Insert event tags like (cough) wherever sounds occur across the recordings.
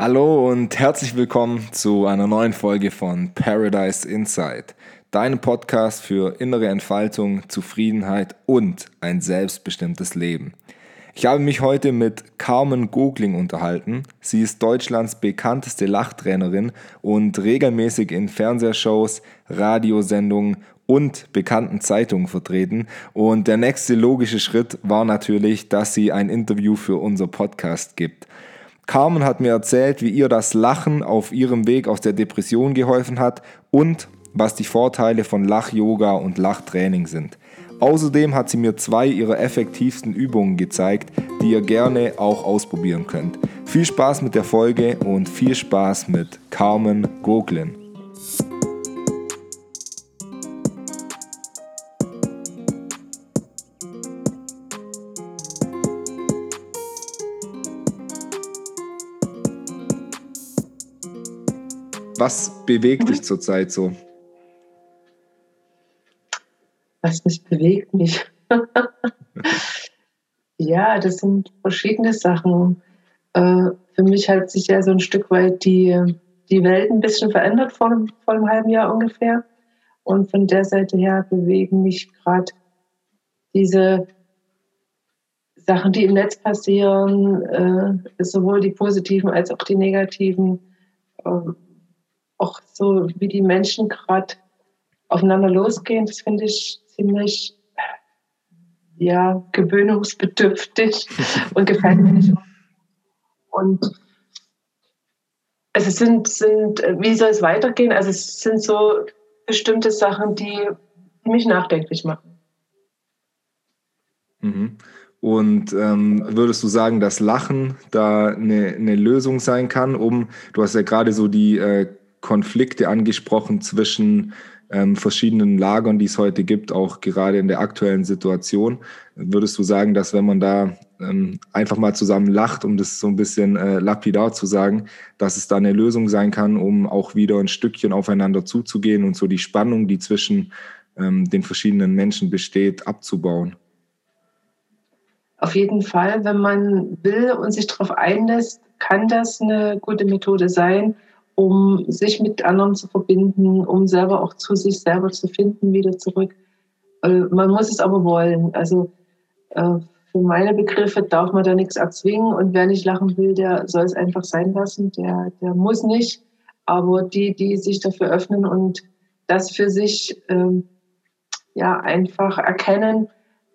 Hallo und herzlich willkommen zu einer neuen Folge von Paradise Insight, deinem Podcast für innere Entfaltung, Zufriedenheit und ein selbstbestimmtes Leben. Ich habe mich heute mit Carmen Gogling unterhalten. Sie ist Deutschlands bekannteste Lachtrainerin und regelmäßig in Fernsehshows, Radiosendungen und bekannten Zeitungen vertreten. Und der nächste logische Schritt war natürlich, dass sie ein Interview für unser Podcast gibt. Carmen hat mir erzählt, wie ihr das Lachen auf ihrem Weg aus der Depression geholfen hat und was die Vorteile von Lach-Yoga und Lachtraining sind. Außerdem hat sie mir zwei ihrer effektivsten Übungen gezeigt, die ihr gerne auch ausprobieren könnt. Viel Spaß mit der Folge und viel Spaß mit Carmen Goglin. Was bewegt dich zurzeit so? Was mich bewegt mich? (laughs) ja, das sind verschiedene Sachen. Äh, für mich hat sich ja so ein Stück weit die, die Welt ein bisschen verändert vor, vor einem halben Jahr ungefähr. Und von der Seite her bewegen mich gerade diese Sachen, die im Netz passieren, äh, sowohl die positiven als auch die negativen. Auch so, wie die Menschen gerade aufeinander losgehen, das finde ich ziemlich ja, gewöhnungsbedürftig (laughs) und gefällt mir nicht. Und es sind, sind, wie soll es weitergehen? Also es sind so bestimmte Sachen, die, die mich nachdenklich machen. Mhm. Und ähm, würdest du sagen, dass Lachen da eine, eine Lösung sein kann, um, du hast ja gerade so die äh, Konflikte angesprochen zwischen ähm, verschiedenen Lagern, die es heute gibt, auch gerade in der aktuellen Situation. Würdest du sagen, dass wenn man da ähm, einfach mal zusammen lacht, um das so ein bisschen äh, lapidar zu sagen, dass es da eine Lösung sein kann, um auch wieder ein Stückchen aufeinander zuzugehen und so die Spannung, die zwischen ähm, den verschiedenen Menschen besteht, abzubauen? Auf jeden Fall, wenn man will und sich darauf einlässt, kann das eine gute Methode sein um sich mit anderen zu verbinden, um selber auch zu sich selber zu finden, wieder zurück. Äh, man muss es aber wollen. Also äh, für meine Begriffe darf man da nichts erzwingen und wer nicht lachen will, der soll es einfach sein lassen. Der, der muss nicht. Aber die, die sich dafür öffnen und das für sich ähm, ja einfach erkennen,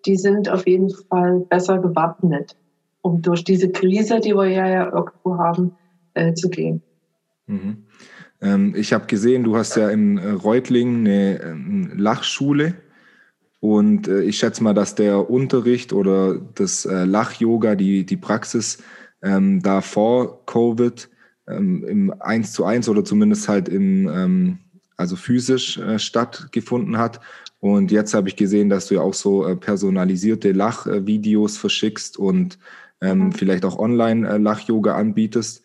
die sind auf jeden Fall besser gewappnet, um durch diese Krise, die wir ja, ja irgendwo haben, äh, zu gehen. Mhm. Ähm, ich habe gesehen, du hast ja in äh, Reutlingen eine ähm, Lachschule. Und äh, ich schätze mal, dass der Unterricht oder das äh, Lach-Yoga, die, die Praxis ähm, da vor Covid ähm, im 1 zu 1 oder zumindest halt im, ähm, also physisch äh, stattgefunden hat. Und jetzt habe ich gesehen, dass du ja auch so äh, personalisierte Lachvideos verschickst und mhm. vielleicht auch online äh, Lach-Yoga anbietest.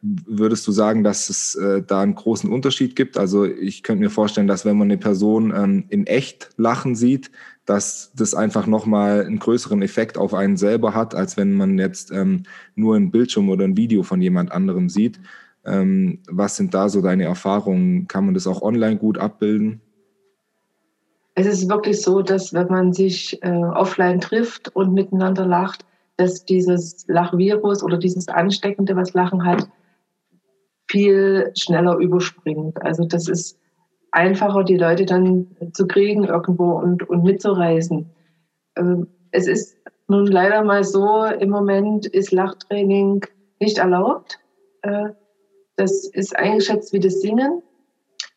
Würdest du sagen, dass es äh, da einen großen Unterschied gibt? Also ich könnte mir vorstellen, dass wenn man eine Person ähm, in echt lachen sieht, dass das einfach nochmal einen größeren Effekt auf einen selber hat, als wenn man jetzt ähm, nur ein Bildschirm oder ein Video von jemand anderem sieht. Ähm, was sind da so deine Erfahrungen? Kann man das auch online gut abbilden? Es ist wirklich so, dass wenn man sich äh, offline trifft und miteinander lacht, dass dieses Lachvirus oder dieses Ansteckende, was Lachen hat, viel schneller überspringt. Also das ist einfacher, die Leute dann zu kriegen irgendwo und, und mitzureisen. Ähm, es ist nun leider mal so, im Moment ist Lachtraining nicht erlaubt. Äh, das ist eingeschätzt wie das Singen.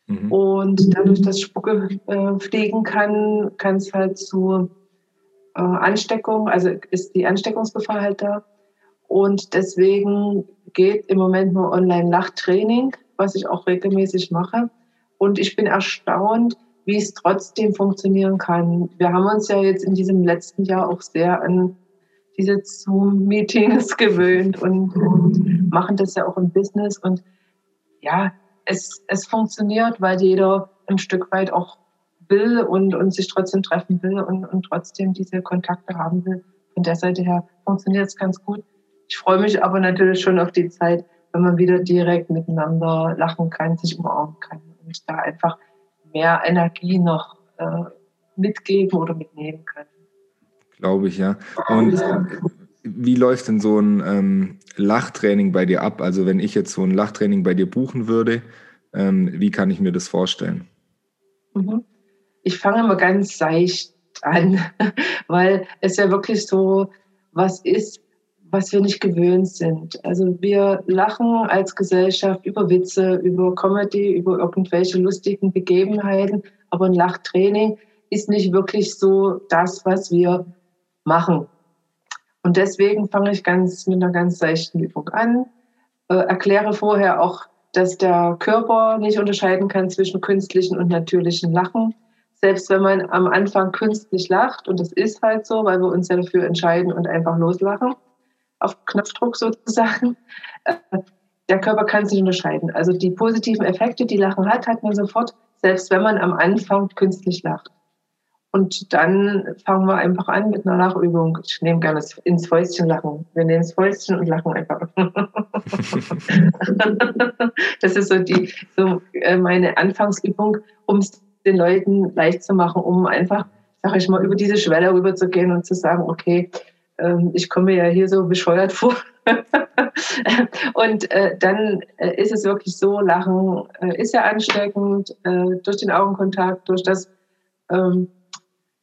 Mhm. Und dadurch, dass Spucke äh, fliegen kann, kann es halt zu äh, Ansteckung, also ist die Ansteckungsgefahr halt da. Und deswegen geht im Moment nur Online-Lachtraining, was ich auch regelmäßig mache. Und ich bin erstaunt, wie es trotzdem funktionieren kann. Wir haben uns ja jetzt in diesem letzten Jahr auch sehr an diese Zoom-Meetings (laughs) gewöhnt und, und, machen das ja auch im Business. Und ja, es, es funktioniert, weil jeder ein Stück weit auch will und, und sich trotzdem treffen will und, und trotzdem diese Kontakte haben will. Von der Seite her funktioniert es ganz gut. Ich freue mich aber natürlich schon auf die Zeit, wenn man wieder direkt miteinander lachen kann, sich umarmen kann und da einfach mehr Energie noch äh, mitgeben oder mitnehmen kann. Glaube ich, ja. Und wie läuft denn so ein ähm, Lachtraining bei dir ab? Also wenn ich jetzt so ein Lachtraining bei dir buchen würde, ähm, wie kann ich mir das vorstellen? Mhm. Ich fange immer ganz seicht an, (laughs) weil es ja wirklich so was ist, was wir nicht gewöhnt sind. Also wir lachen als Gesellschaft über Witze, über Comedy, über irgendwelche lustigen Begebenheiten, aber ein Lachtraining ist nicht wirklich so das, was wir machen. Und deswegen fange ich ganz mit einer ganz seichten Übung an, äh, erkläre vorher auch, dass der Körper nicht unterscheiden kann zwischen künstlichen und natürlichen Lachen. Selbst wenn man am Anfang künstlich lacht, und das ist halt so, weil wir uns ja dafür entscheiden und einfach loslachen, auf Knopfdruck sozusagen, äh, der Körper kann sich unterscheiden. Also die positiven Effekte, die Lachen hat, hat man sofort, selbst wenn man am Anfang künstlich lacht. Und dann fangen wir einfach an mit einer Lachübung. Ich nehme gerne ins Fäustchen lachen. Wir nehmen das Fäustchen und lachen einfach. (laughs) das ist so die so äh, meine Anfangsübung, um es den Leuten leicht zu machen, um einfach, sag ich mal, über diese Schwelle rüber zu gehen und zu sagen, okay, ich komme ja hier so bescheuert vor. (laughs) und äh, dann äh, ist es wirklich so, Lachen ist ja ansteckend durch den Augenkontakt, durch das ähm,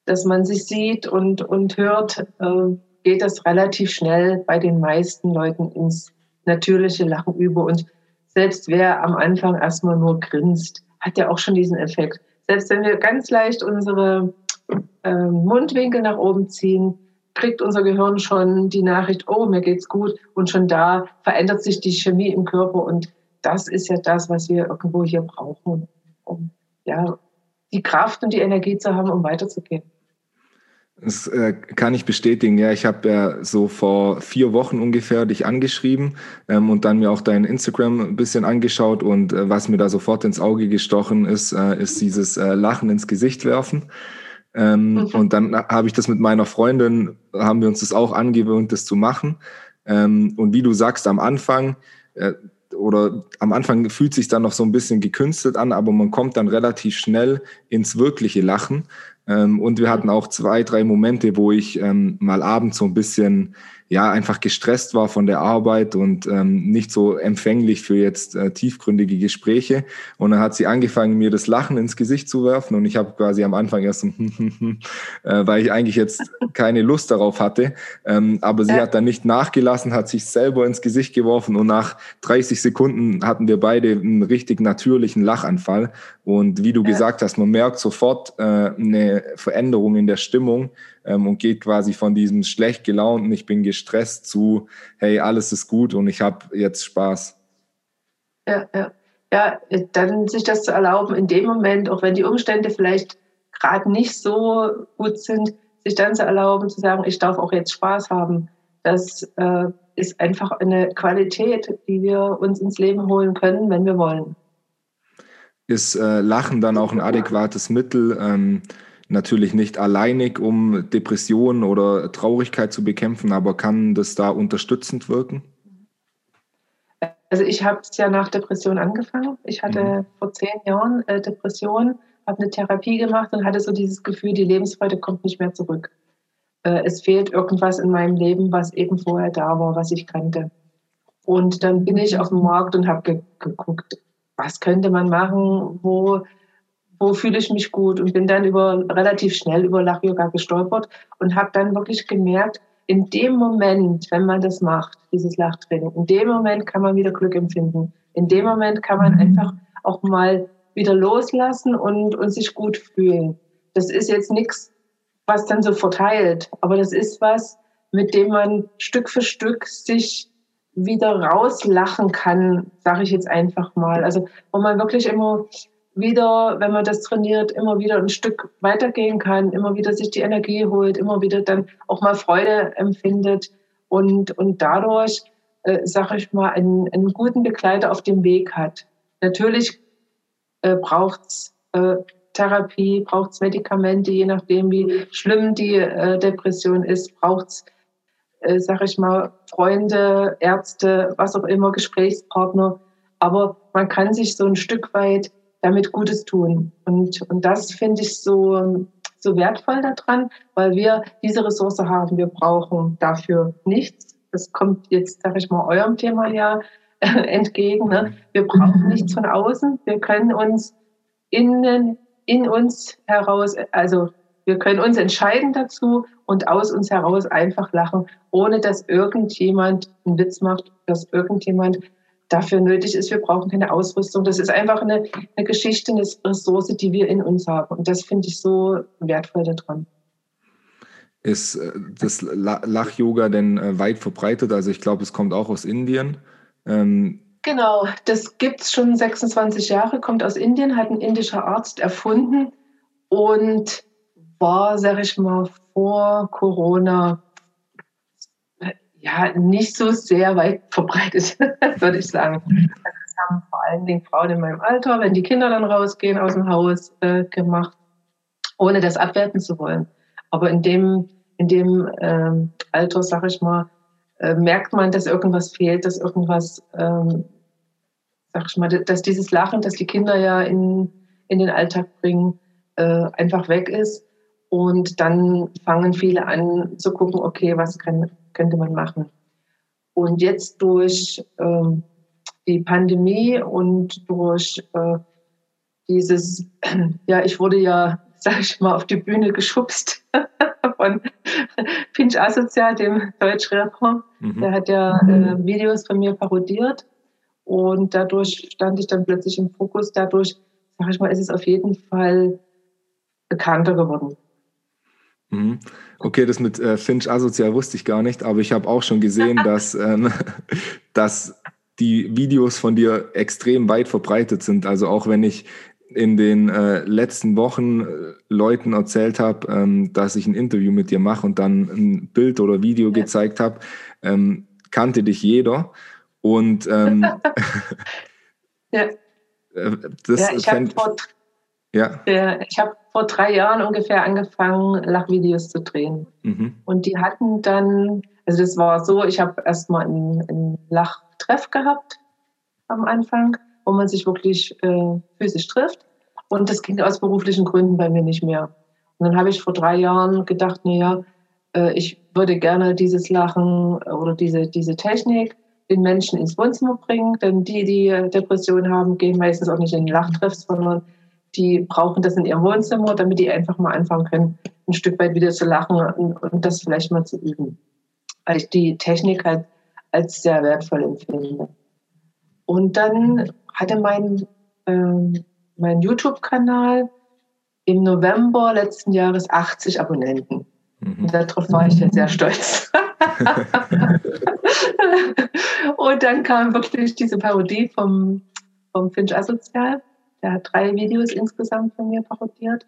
dass man sich sieht und, und hört, äh, geht das relativ schnell bei den meisten Leuten ins natürliche Lachen über. Und selbst wer am Anfang erstmal nur grinst, hat ja auch schon diesen Effekt. Selbst wenn wir ganz leicht unsere äh, Mundwinkel nach oben ziehen, kriegt unser Gehirn schon die Nachricht, oh, mir geht's gut. Und schon da verändert sich die Chemie im Körper. Und das ist ja das, was wir irgendwo hier brauchen, um ja, die Kraft und die Energie zu haben, um weiterzugehen. Das äh, kann ich bestätigen. Ja, ich habe ja so vor vier Wochen ungefähr dich angeschrieben ähm, und dann mir auch dein Instagram ein bisschen angeschaut und äh, was mir da sofort ins Auge gestochen ist, äh, ist dieses äh, Lachen ins Gesicht werfen. Ähm, mhm. Und dann habe ich das mit meiner Freundin, haben wir uns das auch angewöhnt, das zu machen. Ähm, und wie du sagst, am Anfang äh, oder am Anfang fühlt sich dann noch so ein bisschen gekünstelt an, aber man kommt dann relativ schnell ins wirkliche Lachen. Ähm, und wir hatten auch zwei, drei Momente, wo ich ähm, mal abends so ein bisschen ja einfach gestresst war von der Arbeit und ähm, nicht so empfänglich für jetzt äh, tiefgründige Gespräche. Und dann hat sie angefangen, mir das Lachen ins Gesicht zu werfen und ich habe quasi am Anfang erst so, (laughs) äh, weil ich eigentlich jetzt keine Lust darauf hatte. Ähm, aber sie ja. hat dann nicht nachgelassen, hat sich selber ins Gesicht geworfen und nach 30 Sekunden hatten wir beide einen richtig natürlichen Lachanfall. Und wie du ja. gesagt hast, man merkt sofort äh, eine Veränderung in der Stimmung ähm, und geht quasi von diesem schlecht gelaunten, ich bin gestresst zu, hey, alles ist gut und ich habe jetzt Spaß. Ja, ja. Ja, dann sich das zu erlauben, in dem Moment, auch wenn die Umstände vielleicht gerade nicht so gut sind, sich dann zu erlauben, zu sagen, ich darf auch jetzt Spaß haben. Das äh, ist einfach eine Qualität, die wir uns ins Leben holen können, wenn wir wollen. Ist äh, Lachen dann auch ein adäquates Mittel, ähm, natürlich nicht alleinig, um Depressionen oder Traurigkeit zu bekämpfen, aber kann das da unterstützend wirken? Also ich habe es ja nach Depression angefangen. Ich hatte mhm. vor zehn Jahren äh, Depression, habe eine Therapie gemacht und hatte so dieses Gefühl, die Lebensfreude kommt nicht mehr zurück. Äh, es fehlt irgendwas in meinem Leben, was eben vorher da war, was ich kannte. Und dann bin ich auf dem Markt und habe ge geguckt, was könnte man machen, wo wo fühle ich mich gut und bin dann über relativ schnell über Lach-Yoga gestolpert und habe dann wirklich gemerkt, in dem Moment, wenn man das macht, dieses Lachtraining, in dem Moment kann man wieder Glück empfinden. In dem Moment kann man einfach auch mal wieder loslassen und, und sich gut fühlen. Das ist jetzt nichts, was dann so verteilt, aber das ist was, mit dem man Stück für Stück sich wieder rauslachen kann, sage ich jetzt einfach mal. Also wo man wirklich immer wieder, wenn man das trainiert, immer wieder ein Stück weitergehen kann, immer wieder sich die Energie holt, immer wieder dann auch mal Freude empfindet und, und dadurch, äh, sage ich mal, einen, einen guten Begleiter auf dem Weg hat. Natürlich äh, braucht es äh, Therapie, braucht es Medikamente, je nachdem, wie schlimm die äh, Depression ist, braucht es äh, sag ich mal, Freunde, Ärzte, was auch immer, Gesprächspartner. Aber man kann sich so ein Stück weit damit Gutes tun. Und, und das finde ich so, so wertvoll daran, weil wir diese Ressource haben. Wir brauchen dafür nichts. Das kommt jetzt, sag ich mal, eurem Thema ja entgegen. Ne? Wir brauchen nichts von außen. Wir können uns innen, in uns heraus, also wir können uns entscheiden dazu und aus uns heraus einfach lachen, ohne dass irgendjemand einen Witz macht, dass irgendjemand dafür nötig ist. Wir brauchen keine Ausrüstung. Das ist einfach eine, eine Geschichte, eine Ressource, die wir in uns haben. Und das finde ich so wertvoll daran. Ist äh, das Lach-Yoga denn äh, weit verbreitet? Also ich glaube, es kommt auch aus Indien. Ähm genau, das gibt es schon 26 Jahre, kommt aus Indien, hat ein indischer Arzt erfunden und war, sag ich mal, vor Corona ja nicht so sehr weit verbreitet, (laughs) würde ich sagen. Also das haben vor allen Dingen Frauen in meinem Alter, wenn die Kinder dann rausgehen aus dem Haus, äh, gemacht, ohne das abwerten zu wollen. Aber in dem, in dem ähm, Alter, sag ich mal, äh, merkt man, dass irgendwas fehlt, dass irgendwas, ähm, sag ich mal, dass dieses Lachen, das die Kinder ja in, in den Alltag bringen, äh, einfach weg ist. Und dann fangen viele an zu gucken, okay, was kann, könnte man machen. Und jetzt durch ähm, die Pandemie und durch äh, dieses, (clears throat) ja, ich wurde ja, (laughs) sag ich mal, auf die Bühne geschubst (laughs) von (laughs) Finch Asozial, dem Deutschrapper. Mhm. Der hat ja äh, Videos von mir parodiert und dadurch stand ich dann plötzlich im Fokus. Dadurch, sag ich mal, ist es auf jeden Fall bekannter geworden. Mhm. Okay, das mit äh, Finch asozial wusste ich gar nicht, aber ich habe auch schon gesehen, (laughs) dass, ähm, dass die Videos von dir extrem weit verbreitet sind. Also auch wenn ich in den äh, letzten Wochen äh, Leuten erzählt habe, ähm, dass ich ein Interview mit dir mache und dann ein Bild oder Video ja. gezeigt habe, ähm, kannte dich jeder. Und ähm, (laughs) (laughs) ja. Äh, das ja, ich habe ja. ich hab vor drei Jahren ungefähr angefangen, Lachvideos zu drehen. Mhm. Und die hatten dann, also das war so, ich habe erstmal einen, einen Lachtreff gehabt am Anfang, wo man sich wirklich äh, physisch trifft. Und das ging aus beruflichen Gründen bei mir nicht mehr. Und dann habe ich vor drei Jahren gedacht, naja, äh, ich würde gerne dieses Lachen oder diese, diese Technik den Menschen ins Wohnzimmer bringen, denn die, die Depressionen haben, gehen meistens auch nicht in den Lachtreff, sondern die brauchen das in ihrem Wohnzimmer, damit die einfach mal anfangen können, ein Stück weit wieder zu lachen und, und das vielleicht mal zu üben. Weil ich die Technik halt als sehr wertvoll empfinde. Und dann hatte mein, äh, mein YouTube-Kanal im November letzten Jahres 80 Abonnenten. Mhm. Und darauf war ich jetzt sehr stolz. (laughs) und dann kam wirklich diese Parodie vom, vom Finch Asozial. Der hat drei Videos insgesamt von mir parodiert.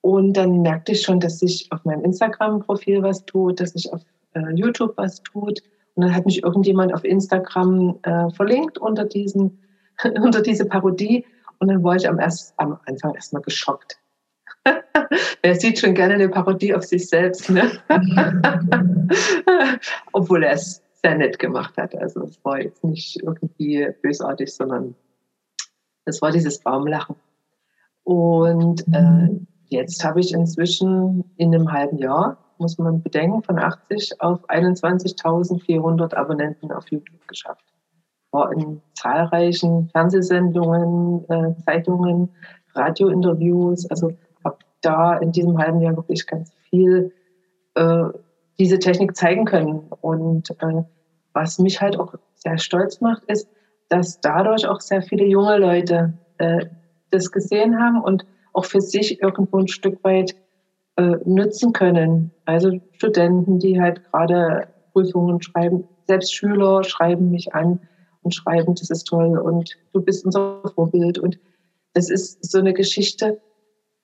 Und dann merkte ich schon, dass sich auf meinem Instagram-Profil was tut, dass sich auf äh, YouTube was tut. Und dann hat mich irgendjemand auf Instagram äh, verlinkt unter, diesen, (laughs) unter diese Parodie. Und dann war ich am, erst, am Anfang erstmal geschockt. (laughs) er sieht schon gerne eine Parodie auf sich selbst, ne? (laughs) obwohl er es sehr nett gemacht hat. Also es war jetzt nicht irgendwie bösartig, sondern das war dieses Baumlachen. Und äh, jetzt habe ich inzwischen in einem halben Jahr, muss man bedenken, von 80 auf 21.400 Abonnenten auf YouTube geschafft. War in zahlreichen Fernsehsendungen, äh, Zeitungen, Radiointerviews. Also habe da in diesem halben Jahr wirklich ganz viel äh, diese Technik zeigen können. Und äh, was mich halt auch sehr stolz macht, ist, dass dadurch auch sehr viele junge Leute äh, das gesehen haben und auch für sich irgendwo ein Stück weit äh, nutzen können. Also Studenten, die halt gerade Prüfungen schreiben, selbst Schüler schreiben mich an und schreiben, das ist toll und du bist unser Vorbild. Und es ist so eine Geschichte,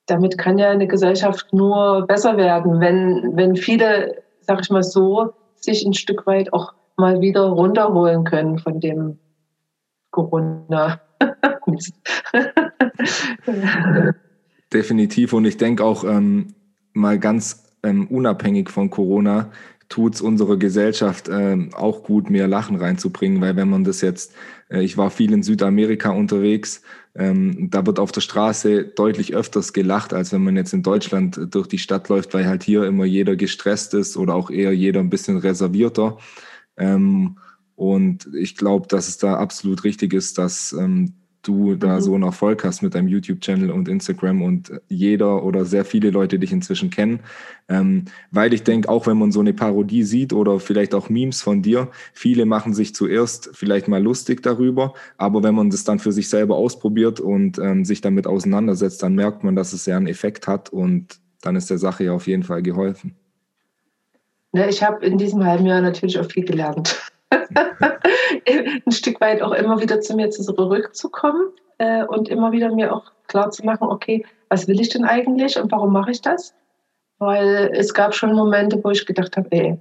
damit kann ja eine Gesellschaft nur besser werden, wenn, wenn viele, sag ich mal so, sich ein Stück weit auch mal wieder runterholen können von dem Corona. (laughs) Definitiv. Und ich denke auch ähm, mal ganz ähm, unabhängig von Corona, tut es unserer Gesellschaft äh, auch gut, mehr Lachen reinzubringen, weil wenn man das jetzt, äh, ich war viel in Südamerika unterwegs, ähm, da wird auf der Straße deutlich öfters gelacht, als wenn man jetzt in Deutschland durch die Stadt läuft, weil halt hier immer jeder gestresst ist oder auch eher jeder ein bisschen reservierter. Ähm, und ich glaube, dass es da absolut richtig ist, dass ähm, du da mhm. so einen Erfolg hast mit deinem YouTube-Channel und Instagram und jeder oder sehr viele Leute dich inzwischen kennen. Ähm, weil ich denke, auch wenn man so eine Parodie sieht oder vielleicht auch Memes von dir, viele machen sich zuerst vielleicht mal lustig darüber, aber wenn man das dann für sich selber ausprobiert und ähm, sich damit auseinandersetzt, dann merkt man, dass es ja einen Effekt hat und dann ist der Sache ja auf jeden Fall geholfen. Ja, ich habe in diesem halben Jahr natürlich auch viel gelernt. (laughs) ein Stück weit auch immer wieder zu mir zurückzukommen äh, und immer wieder mir auch klar zu machen, okay, was will ich denn eigentlich und warum mache ich das? Weil es gab schon Momente, wo ich gedacht habe, ey,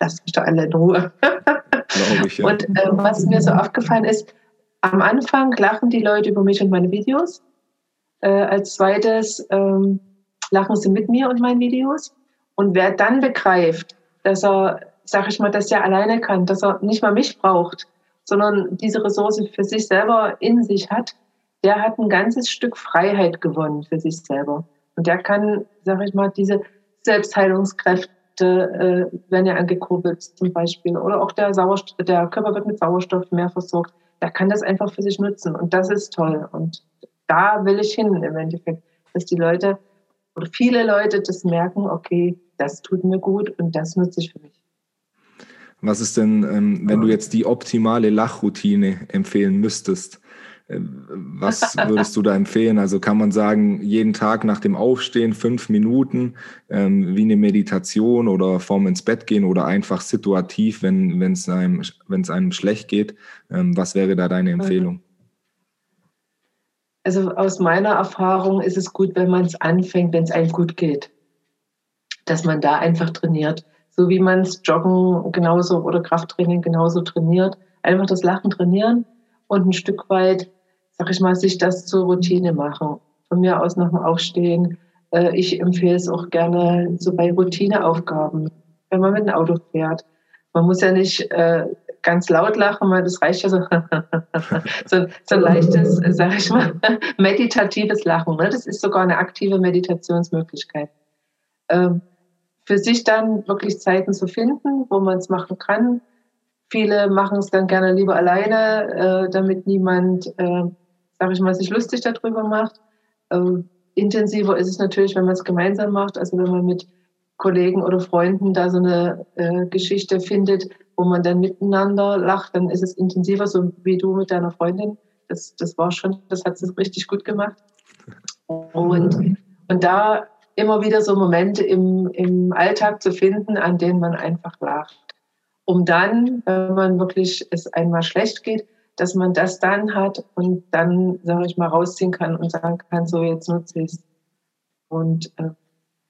lass mich doch alle in Ruhe. ich, ja. Und äh, was mir so aufgefallen ist, am Anfang lachen die Leute über mich und meine Videos. Äh, als zweites ähm, lachen sie mit mir und meinen Videos. Und wer dann begreift, dass er sag ich mal, dass er alleine kann, dass er nicht mal mich braucht, sondern diese Ressource für sich selber in sich hat, der hat ein ganzes Stück Freiheit gewonnen für sich selber. Und der kann, sag ich mal, diese Selbstheilungskräfte, äh, wenn er angekurbelt zum Beispiel, oder auch der, Sauerstoff, der Körper wird mit Sauerstoff mehr versorgt, der kann das einfach für sich nutzen. Und das ist toll. Und da will ich hin im Endeffekt, dass die Leute oder viele Leute das merken, okay, das tut mir gut und das nutze ich für mich. Was ist denn, ähm, wenn du jetzt die optimale Lachroutine empfehlen müsstest? Äh, was (laughs) würdest du da empfehlen? Also kann man sagen, jeden Tag nach dem Aufstehen fünf Minuten ähm, wie eine Meditation oder vorm ins Bett gehen oder einfach situativ, wenn es einem, einem schlecht geht. Ähm, was wäre da deine Empfehlung? Also aus meiner Erfahrung ist es gut, wenn man es anfängt, wenn es einem gut geht. Dass man da einfach trainiert so wie man es Joggen genauso oder Krafttraining genauso trainiert. Einfach das Lachen trainieren und ein Stück weit, sag ich mal, sich das zur Routine machen. Von mir aus nach dem Aufstehen. Äh, ich empfehle es auch gerne so bei Routineaufgaben, wenn man mit dem Auto fährt. Man muss ja nicht äh, ganz laut lachen, weil das reicht ja so, (laughs) so, so ein leichtes, sag ich mal, (laughs) meditatives Lachen. Ne? Das ist sogar eine aktive Meditationsmöglichkeit. Ähm, für sich dann wirklich Zeiten zu finden, wo man es machen kann. Viele machen es dann gerne lieber alleine, äh, damit niemand, äh, sage ich mal, sich lustig darüber macht. Ähm, intensiver ist es natürlich, wenn man es gemeinsam macht, also wenn man mit Kollegen oder Freunden da so eine äh, Geschichte findet, wo man dann miteinander lacht, dann ist es intensiver, so wie du mit deiner Freundin. Das, das war schon, das hat sie richtig gut gemacht. Und, und da immer wieder so Momente im, im Alltag zu finden, an denen man einfach lacht. Um dann, wenn man wirklich es einmal schlecht geht, dass man das dann hat und dann, sage ich mal, rausziehen kann und sagen kann, so jetzt nutze ich es. Und, äh,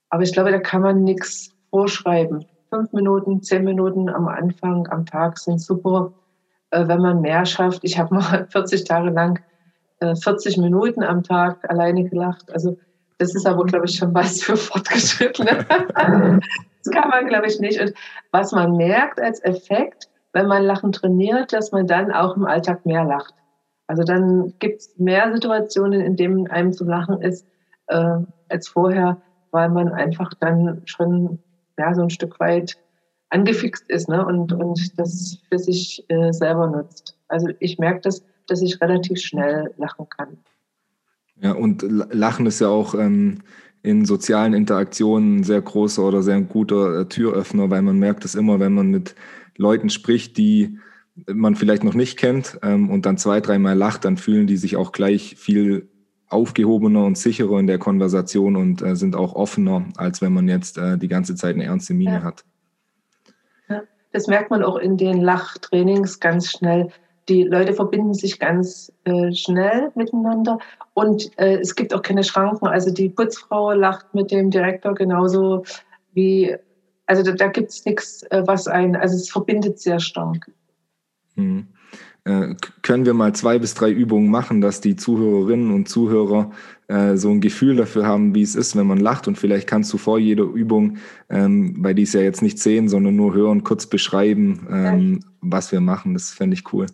aber ich glaube, da kann man nichts vorschreiben. Fünf Minuten, zehn Minuten am Anfang, am Tag sind super. Äh, wenn man mehr schafft, ich habe mal (laughs) 40 Tage lang äh, 40 Minuten am Tag alleine gelacht. Also das ist aber, glaube ich, schon was für Fortgeschrittene. (laughs) das kann man, glaube ich, nicht. Und was man merkt als Effekt, wenn man Lachen trainiert, dass man dann auch im Alltag mehr lacht. Also dann gibt es mehr Situationen, in denen einem zu lachen ist äh, als vorher, weil man einfach dann schon ja, so ein Stück weit angefixt ist ne? und, und das für sich äh, selber nutzt. Also ich merke das, dass ich relativ schnell lachen kann. Ja, und Lachen ist ja auch ähm, in sozialen Interaktionen ein sehr großer oder sehr guter äh, Türöffner, weil man merkt es immer, wenn man mit Leuten spricht, die man vielleicht noch nicht kennt ähm, und dann zwei, dreimal lacht, dann fühlen die sich auch gleich viel aufgehobener und sicherer in der Konversation und äh, sind auch offener, als wenn man jetzt äh, die ganze Zeit eine ernste Miene ja. hat. Ja, das merkt man auch in den Lachtrainings ganz schnell die Leute verbinden sich ganz äh, schnell miteinander und äh, es gibt auch keine Schranken. Also die Putzfrau lacht mit dem Direktor genauso wie, also da, da gibt es nichts, äh, was ein, also es verbindet sehr stark. Hm. äh, können wir mal zwei bis drei Übungen machen, dass die Zuhörerinnen und Zuhörer äh, so ein Gefühl dafür haben, wie es ist, wenn man lacht. Und vielleicht kannst du vor jeder Übung, ähm, weil die es ja jetzt nicht sehen, sondern nur hören, kurz beschreiben, ähm, ja. was wir machen. Das fände ich cool.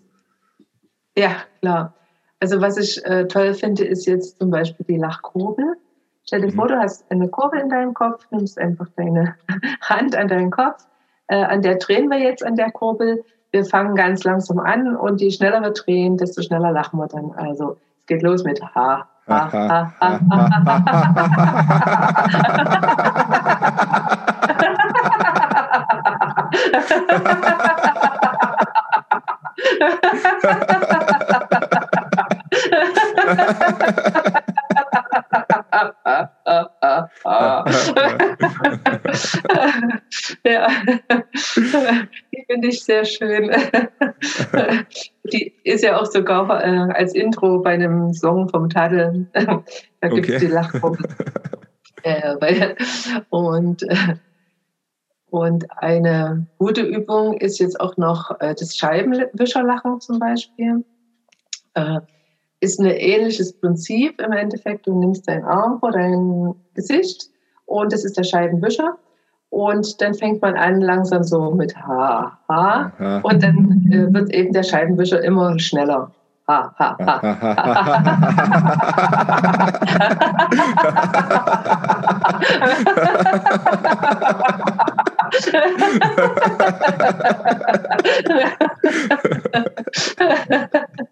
Ja, klar. Also was ich äh, toll finde, ist jetzt zum Beispiel die Lachkurbel. Stell dir mhm. vor, du hast eine Kurbel in deinem Kopf, nimmst einfach deine Hand an deinen Kopf. Äh, an der drehen wir jetzt an der Kurbel. Wir fangen ganz langsam an und je schneller wir drehen, desto schneller lachen wir dann. Also es geht los mit Ha, Ha, Ha, Ha, (laughs) ja, die finde ich sehr schön. Die ist ja auch sogar äh, als Intro bei einem Song vom Tadel. Da gibt es okay. die Lachgruppe. Äh, und, äh, und eine gute Übung ist jetzt auch noch das Scheibenwischerlachen zum Beispiel. Ist ein ähnliches Prinzip im Endeffekt. Du nimmst deinen Arm vor dein Gesicht und das ist der Scheibenwischer. Und dann fängt man an langsam so mit Ha, Ha. Aha. Und dann äh, wird eben der Scheibenwischer immer schneller. Ha, ha, ha. (laughs) (laughs) (laughs)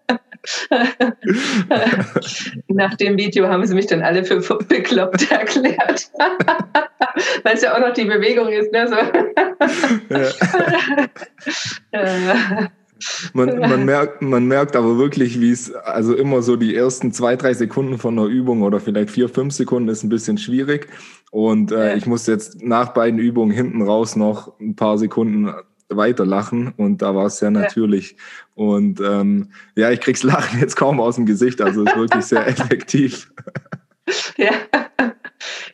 (laughs) Nach dem Video haben sie mich dann alle für bekloppt erklärt. (laughs) Weil es ja auch noch die Bewegung ist. Ne? So. Ja. (laughs) Man, man, merkt, man merkt aber wirklich, wie es, also immer so die ersten zwei, drei Sekunden von der Übung oder vielleicht vier, fünf Sekunden ist ein bisschen schwierig. Und äh, ja. ich muss jetzt nach beiden Übungen hinten raus noch ein paar Sekunden weiter lachen und da war es sehr natürlich. Ja. Und ähm, ja, ich krieg's Lachen jetzt kaum aus dem Gesicht, also ist wirklich sehr (laughs) effektiv. Ja.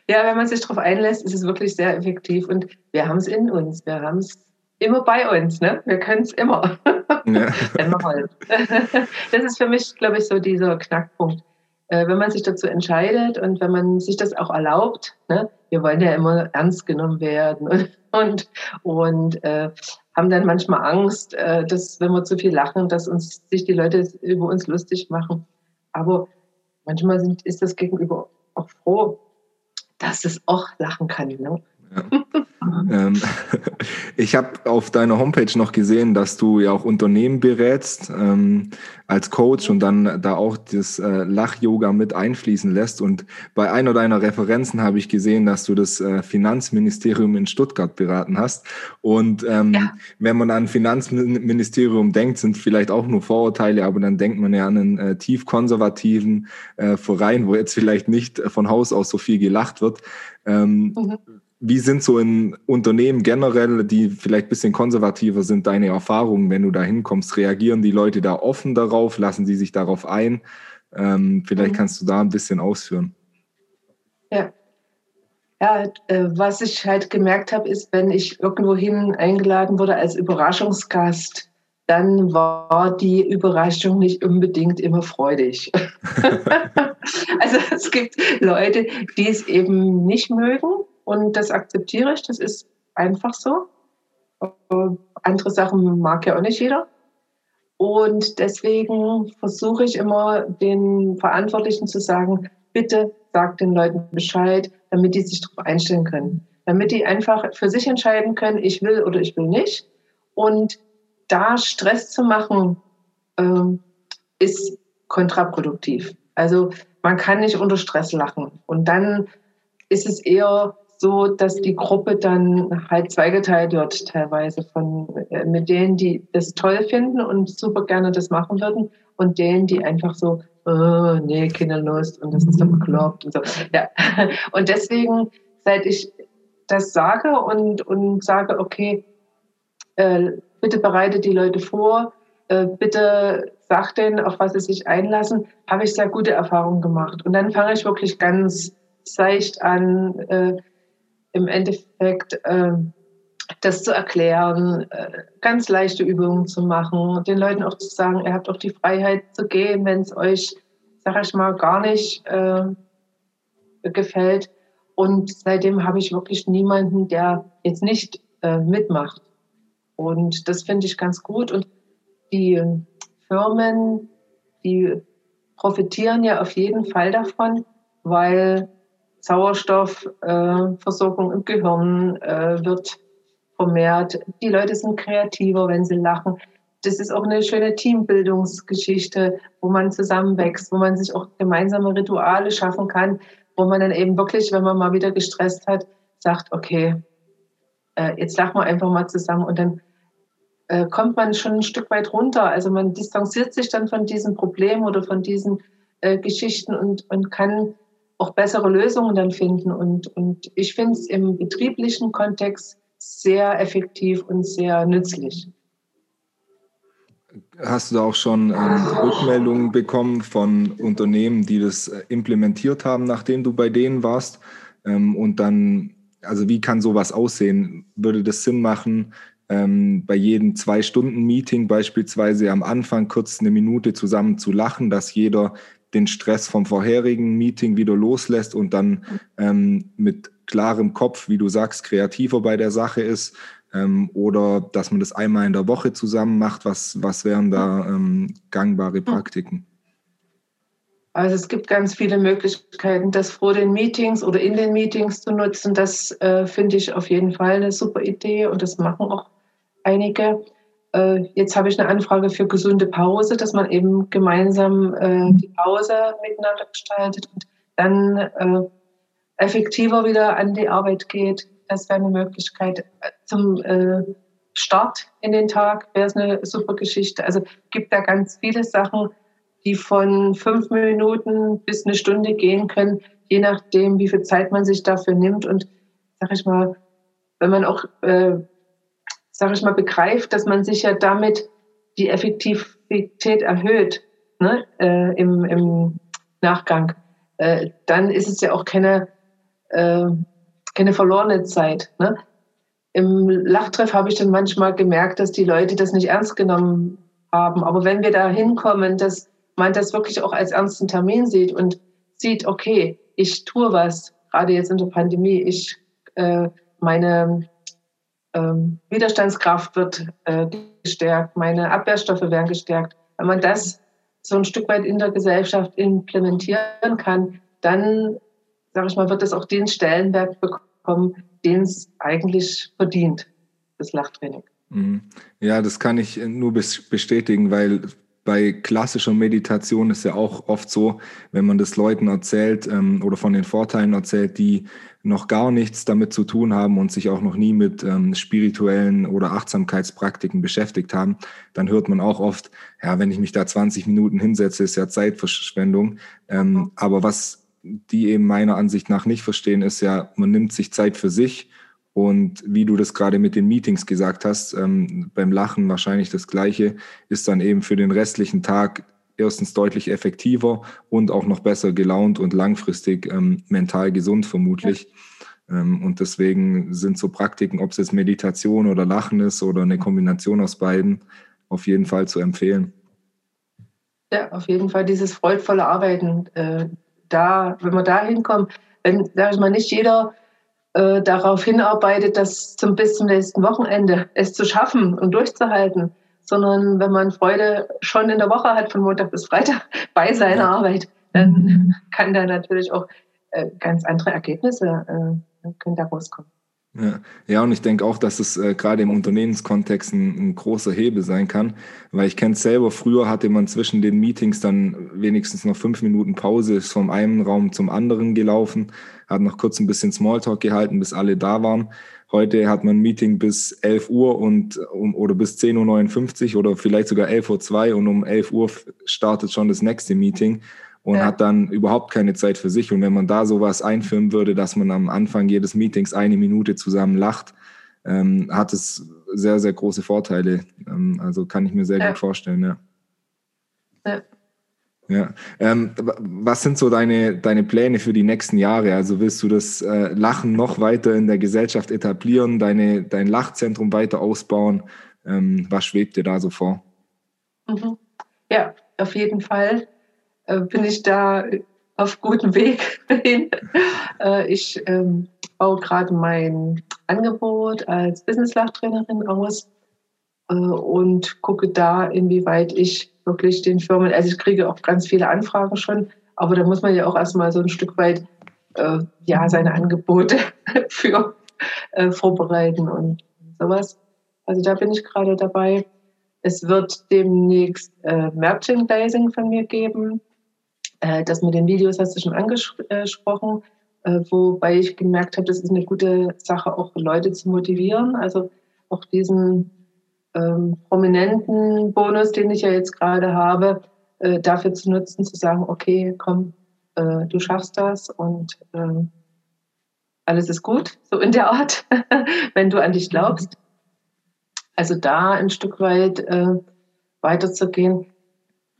ja, wenn man sich darauf einlässt, ist es wirklich sehr effektiv und wir haben es in uns, wir haben es immer bei uns, ne? Wir können es immer. Ja. (laughs) wir. (laughs) Das ist für mich, glaube ich, so dieser Knackpunkt. Äh, wenn man sich dazu entscheidet und wenn man sich das auch erlaubt, ne? wir wollen ja immer ernst genommen werden und, (laughs) und, und äh, haben dann manchmal Angst, äh, dass wenn wir zu viel lachen, dass uns sich die Leute über uns lustig machen. Aber manchmal sind, ist das Gegenüber auch froh, dass es auch lachen kann. Ne? Ähm, (laughs) ich habe auf deiner Homepage noch gesehen, dass du ja auch Unternehmen berätst ähm, als Coach und dann da auch das äh, Lach-Yoga mit einfließen lässt. Und bei einer deiner Referenzen habe ich gesehen, dass du das äh, Finanzministerium in Stuttgart beraten hast. Und ähm, ja. wenn man an Finanzministerium denkt, sind vielleicht auch nur Vorurteile, aber dann denkt man ja an einen äh, tief konservativen äh, Verein, wo jetzt vielleicht nicht von Haus aus so viel gelacht wird. Ähm, mhm wie sind so in Unternehmen generell, die vielleicht ein bisschen konservativer sind, deine Erfahrungen, wenn du da hinkommst? Reagieren die Leute da offen darauf? Lassen sie sich darauf ein? Ähm, vielleicht mhm. kannst du da ein bisschen ausführen. Ja. Ja, äh, was ich halt gemerkt habe, ist, wenn ich irgendwohin eingeladen wurde als Überraschungsgast, dann war die Überraschung nicht unbedingt immer freudig. (laughs) (laughs) also es gibt Leute, die es eben nicht mögen und das akzeptiere ich, das ist einfach so. Äh, andere Sachen mag ja auch nicht jeder. Und deswegen versuche ich immer den Verantwortlichen zu sagen, bitte sagt den Leuten Bescheid, damit die sich darauf einstellen können. Damit die einfach für sich entscheiden können, ich will oder ich will nicht. Und da Stress zu machen, äh, ist kontraproduktiv. Also man kann nicht unter Stress lachen. Und dann ist es eher so, dass die Gruppe dann halt zweigeteilt wird, teilweise von äh, mit denen, die das toll finden und super gerne das machen würden, und denen, die einfach so, oh, nee, keine Lust und das ist doch bekloppt und so. Ja. (laughs) Und deswegen, seit ich das sage und, und sage, okay, äh, bitte bereite die Leute vor, äh, bitte sag denen, auf was sie sich einlassen, habe ich sehr gute Erfahrungen gemacht. Und dann fange ich wirklich ganz seicht an, äh, im Endeffekt äh, das zu erklären, äh, ganz leichte Übungen zu machen, den Leuten auch zu sagen, ihr habt auch die Freiheit zu gehen, wenn es euch, sag ich mal, gar nicht äh, gefällt. Und seitdem habe ich wirklich niemanden, der jetzt nicht äh, mitmacht. Und das finde ich ganz gut. Und die Firmen, die profitieren ja auf jeden Fall davon, weil Sauerstoffversorgung im Gehirn äh, wird vermehrt. Die Leute sind kreativer, wenn sie lachen. Das ist auch eine schöne Teambildungsgeschichte, wo man zusammenwächst, wo man sich auch gemeinsame Rituale schaffen kann, wo man dann eben wirklich, wenn man mal wieder gestresst hat, sagt, okay, äh, jetzt lachen wir einfach mal zusammen und dann äh, kommt man schon ein Stück weit runter. Also man distanziert sich dann von diesem Problem oder von diesen Geschichten und, und kann auch bessere Lösungen dann finden. Und, und ich finde es im betrieblichen Kontext sehr effektiv und sehr nützlich. Hast du da auch schon ähm, Rückmeldungen bekommen von Unternehmen, die das äh, implementiert haben, nachdem du bei denen warst? Ähm, und dann, also wie kann sowas aussehen? Würde das Sinn machen, ähm, bei jedem Zwei-Stunden-Meeting beispielsweise am Anfang kurz eine Minute zusammen zu lachen, dass jeder den Stress vom vorherigen Meeting wieder loslässt und dann ähm, mit klarem Kopf, wie du sagst, kreativer bei der Sache ist ähm, oder dass man das einmal in der Woche zusammen macht. Was, was wären da ähm, gangbare Praktiken? Also es gibt ganz viele Möglichkeiten, das vor den Meetings oder in den Meetings zu nutzen. Das äh, finde ich auf jeden Fall eine super Idee und das machen auch einige. Äh, jetzt habe ich eine Anfrage für gesunde Pause, dass man eben gemeinsam äh, die Pause miteinander gestaltet und dann äh, effektiver wieder an die Arbeit geht. Das wäre eine Möglichkeit. Zum Start in den Tag wäre es eine super Geschichte. Also gibt da ganz viele Sachen, die von fünf Minuten bis eine Stunde gehen können, je nachdem, wie viel Zeit man sich dafür nimmt. Und sag ich mal, wenn man auch äh, sage ich mal, begreift, dass man sich ja damit die Effektivität erhöht ne, äh, im, im Nachgang, äh, dann ist es ja auch keine, äh, keine verlorene Zeit. Ne? Im Lachtreff habe ich dann manchmal gemerkt, dass die Leute das nicht ernst genommen haben. Aber wenn wir da hinkommen, dass man das wirklich auch als ernsten Termin sieht und sieht, okay, ich tue was, gerade jetzt in der Pandemie, ich äh, meine ähm, Widerstandskraft wird äh, gestärkt, meine Abwehrstoffe werden gestärkt. Wenn man das so ein Stück weit in der Gesellschaft implementieren kann, dann, sage ich mal, wird es auch den Stellenwert bekommen, den es eigentlich verdient, das Lachtraining. Mhm. Ja, das kann ich nur bestätigen, weil bei klassischer Meditation ist ja auch oft so, wenn man das Leuten erzählt ähm, oder von den Vorteilen erzählt, die noch gar nichts damit zu tun haben und sich auch noch nie mit ähm, spirituellen oder Achtsamkeitspraktiken beschäftigt haben, dann hört man auch oft, ja, wenn ich mich da 20 Minuten hinsetze, ist ja Zeitverschwendung. Ähm, aber was die eben meiner Ansicht nach nicht verstehen, ist ja, man nimmt sich Zeit für sich und wie du das gerade mit den Meetings gesagt hast, ähm, beim Lachen wahrscheinlich das Gleiche, ist dann eben für den restlichen Tag erstens deutlich effektiver und auch noch besser gelaunt und langfristig ähm, mental gesund vermutlich. Ja. Ähm, und deswegen sind so Praktiken, ob es jetzt Meditation oder Lachen ist oder eine Kombination aus beiden, auf jeden Fall zu empfehlen. Ja, auf jeden Fall dieses freudvolle Arbeiten. Äh, da, wenn wir da hinkommen, wenn, sag ich mal, nicht jeder äh, darauf hinarbeitet, das zum, bis zum nächsten Wochenende es zu schaffen und durchzuhalten, sondern wenn man Freude schon in der Woche hat, von Montag bis Freitag (laughs) bei seiner ja. Arbeit, dann kann da natürlich auch äh, ganz andere Ergebnisse äh, können da rauskommen. Ja. ja, und ich denke auch, dass es äh, gerade im Unternehmenskontext ein, ein, großer Hebel sein kann, weil ich kenne es selber, früher hatte man zwischen den Meetings dann wenigstens noch fünf Minuten Pause, ist vom einen Raum zum anderen gelaufen, hat noch kurz ein bisschen Smalltalk gehalten, bis alle da waren. Heute hat man ein Meeting bis 11 Uhr und um, oder bis 10.59 Uhr oder vielleicht sogar 11.02 Uhr und um 11 Uhr startet schon das nächste Meeting und ja. hat dann überhaupt keine Zeit für sich. Und wenn man da sowas einführen würde, dass man am Anfang jedes Meetings eine Minute zusammen lacht, ähm, hat es sehr, sehr große Vorteile. Ähm, also kann ich mir sehr ja. gut vorstellen, ja. ja. Ja. Ähm, was sind so deine, deine Pläne für die nächsten Jahre? Also willst du das äh, Lachen noch weiter in der Gesellschaft etablieren, deine, dein Lachzentrum weiter ausbauen? Ähm, was schwebt dir da so vor? Mhm. Ja, auf jeden Fall äh, bin ich da auf gutem Weg (laughs) hin. äh, ich ähm, baue gerade mein Angebot als Business-Lachtrainerin aus äh, und gucke da, inwieweit ich wirklich den Firmen, also ich kriege auch ganz viele Anfragen schon, aber da muss man ja auch erstmal so ein Stück weit ja, seine Angebote (laughs) für vorbereiten und sowas. Also da bin ich gerade dabei. Es wird demnächst äh, Merchandising von mir geben. Äh, das mit den Videos hast du schon angesprochen, äh, wobei ich gemerkt habe, das ist eine gute Sache, auch Leute zu motivieren. Also auch diesen ähm, prominenten Bonus, den ich ja jetzt gerade habe, äh, dafür zu nutzen, zu sagen, okay, komm, äh, du schaffst das und äh, alles ist gut, so in der Art, (laughs) wenn du an dich glaubst. Also da ein Stück weit äh, weiterzugehen.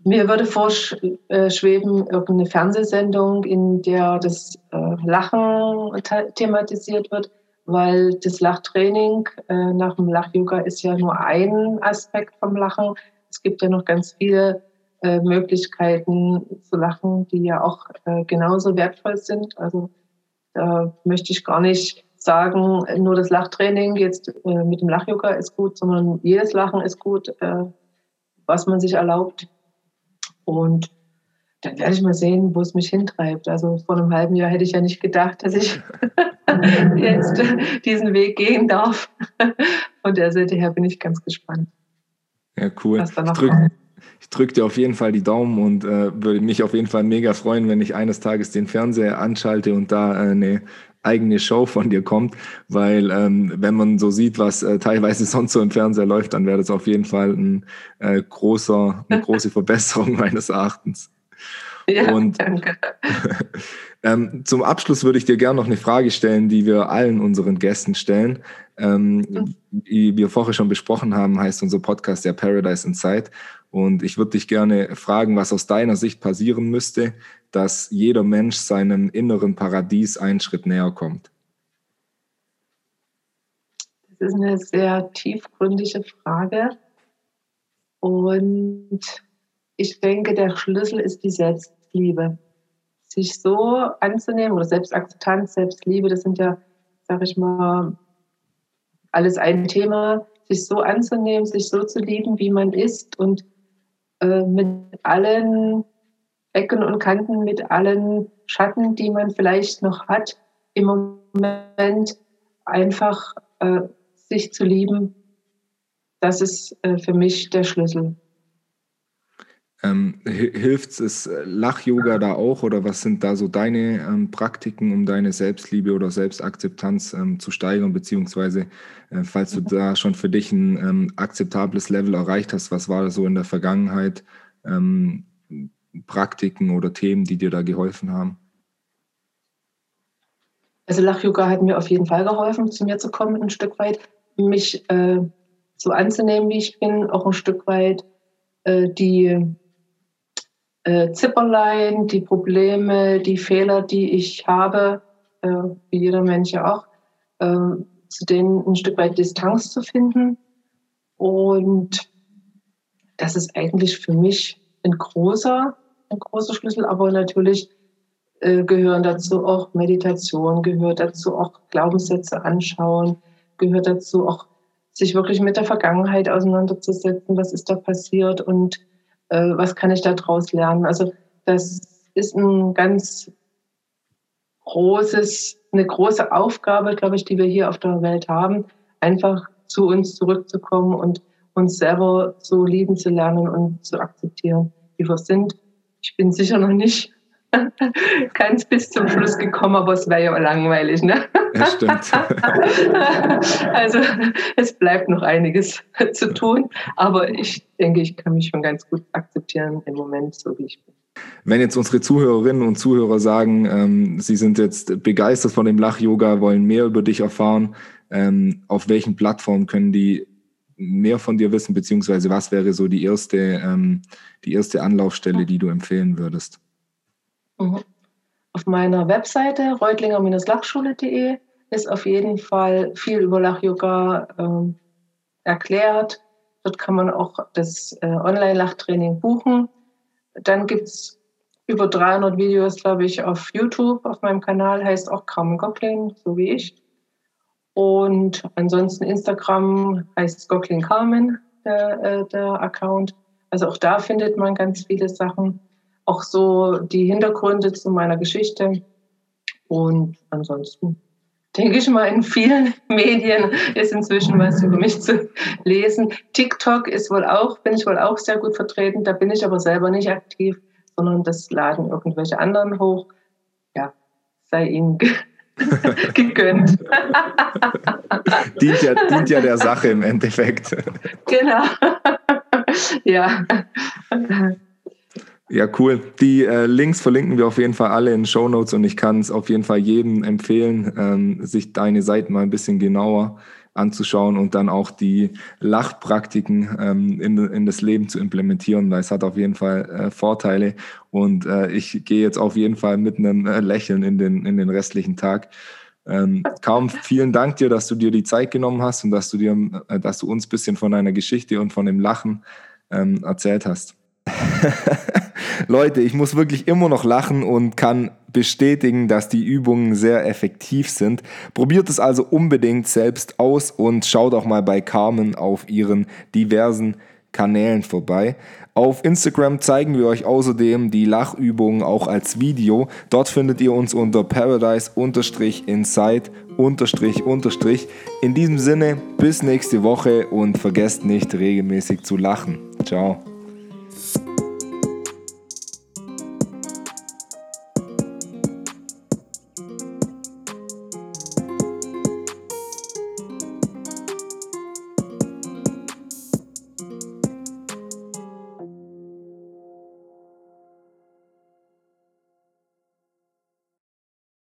Mir würde vorschweben, irgendeine Fernsehsendung, in der das äh, Lachen thematisiert wird weil das Lachtraining äh, nach dem Lach-Yoga ist ja nur ein Aspekt vom Lachen. Es gibt ja noch ganz viele äh, Möglichkeiten zu lachen, die ja auch genauso wertvoll sind. Also da möchte ich gar nicht sagen, nur das Lachtraining jetzt mit dem Lach-Yoga ist gut, sondern jedes Lachen ist gut, was man sich erlaubt. Und dann werde ich mal sehen, wo es mich hintreibt. Also vor einem halben Jahr hätte ich ja nicht gedacht, dass ich (laughs) jetzt diesen Weg gehen darf. Von der Seite her bin ich ganz gespannt. Ja, cool. ich drücke drück dir auf jeden Fall die Daumen und äh, würde mich auf jeden Fall mega freuen, wenn ich eines Tages den Fernseher anschalte und da äh, eine eigene Show von dir kommt, weil ähm, wenn man so sieht, was äh, teilweise (laughs) sonst so im Fernseher läuft, dann wäre das auf jeden Fall ein, äh, großer, eine große (laughs) Verbesserung meines Erachtens. Ja, und danke. (laughs) ähm, zum Abschluss würde ich dir gerne noch eine Frage stellen, die wir allen unseren Gästen stellen. Ähm, mhm. Wie wir vorher schon besprochen haben, heißt unser Podcast ja Paradise Inside. Und ich würde dich gerne fragen, was aus deiner Sicht passieren müsste, dass jeder Mensch seinem inneren Paradies einen Schritt näher kommt. Das ist eine sehr tiefgründige Frage. Und ich denke, der Schlüssel ist die Selbstliebe. Sich so anzunehmen oder Selbstakzeptanz, Selbstliebe, das sind ja, sag ich mal, alles ein Thema. Sich so anzunehmen, sich so zu lieben, wie man ist und äh, mit allen Ecken und Kanten, mit allen Schatten, die man vielleicht noch hat, im Moment einfach äh, sich zu lieben, das ist äh, für mich der Schlüssel. Ähm, hilft es äh, Lach-Yoga da auch oder was sind da so deine ähm, Praktiken, um deine Selbstliebe oder Selbstakzeptanz ähm, zu steigern, beziehungsweise äh, falls du da schon für dich ein ähm, akzeptables Level erreicht hast, was war so in der Vergangenheit ähm, Praktiken oder Themen, die dir da geholfen haben? Also Lach-Yoga hat mir auf jeden Fall geholfen, zu mir zu kommen, ein Stück weit, mich äh, so anzunehmen, wie ich bin, auch ein Stück weit äh, die äh, Zipperlein, die Probleme, die Fehler, die ich habe, äh, wie jeder Mensch ja auch, äh, zu denen ein Stück weit Distanz zu finden. Und das ist eigentlich für mich ein großer, ein großer Schlüssel, aber natürlich äh, gehören dazu auch Meditation, gehört dazu auch Glaubenssätze anschauen, gehört dazu auch sich wirklich mit der Vergangenheit auseinanderzusetzen, was ist da passiert und äh, was kann ich daraus lernen. Also das ist ein ganz großes, eine große Aufgabe, glaube ich, die wir hier auf der Welt haben, einfach zu uns zurückzukommen und uns selber so lieben zu lernen und zu akzeptieren, wie wir sind. Ich bin sicher noch nicht (laughs) ganz bis zum Schluss gekommen, aber es wäre ja langweilig, ne? Ja, stimmt. (laughs) also es bleibt noch einiges zu tun, aber ich denke, ich kann mich schon ganz gut akzeptieren im Moment, so wie ich bin. Wenn jetzt unsere Zuhörerinnen und Zuhörer sagen, ähm, sie sind jetzt begeistert von dem Lach-Yoga, wollen mehr über dich erfahren, ähm, auf welchen Plattformen können die mehr von dir wissen, beziehungsweise was wäre so die erste, ähm, die erste Anlaufstelle, die du empfehlen würdest? Mhm. Auf meiner Webseite reutlinger-lachschule.de ist auf jeden Fall viel über Lach-Yoga ähm, erklärt. Dort kann man auch das äh, Online-Lachtraining buchen. Dann gibt es über 300 Videos, glaube ich, auf YouTube. Auf meinem Kanal heißt auch Carmen Gocklin, so wie ich. Und ansonsten Instagram heißt Gocklin Carmen, der, äh, der Account. Also auch da findet man ganz viele Sachen. Auch so die Hintergründe zu meiner Geschichte. Und ansonsten denke ich mal, in vielen (laughs) Medien ist inzwischen was über mich zu lesen. TikTok ist wohl auch, bin ich wohl auch sehr gut vertreten. Da bin ich aber selber nicht aktiv, sondern das laden irgendwelche anderen hoch. Ja, sei ihnen (laughs) gegönnt. (laughs) dient, ja, dient ja der Sache im Endeffekt. Genau. ja. Ja, cool. Die äh, Links verlinken wir auf jeden Fall alle in Show Notes und ich kann es auf jeden Fall jedem empfehlen, ähm, sich deine Seiten mal ein bisschen genauer anzuschauen und dann auch die Lachpraktiken ähm, in, in das Leben zu implementieren, weil es hat auf jeden Fall äh, Vorteile und äh, ich gehe jetzt auf jeden Fall mit einem äh, Lächeln in den, in den restlichen Tag. Ähm, kaum vielen Dank dir, dass du dir die Zeit genommen hast und dass du dir, äh, dass du uns ein bisschen von deiner Geschichte und von dem Lachen ähm, erzählt hast. (laughs) Leute, ich muss wirklich immer noch lachen und kann bestätigen, dass die Übungen sehr effektiv sind. Probiert es also unbedingt selbst aus und schaut auch mal bei Carmen auf ihren diversen Kanälen vorbei. Auf Instagram zeigen wir euch außerdem die Lachübungen auch als Video. Dort findet ihr uns unter paradise-inside In diesem Sinne, bis nächste Woche und vergesst nicht regelmäßig zu lachen. Ciao.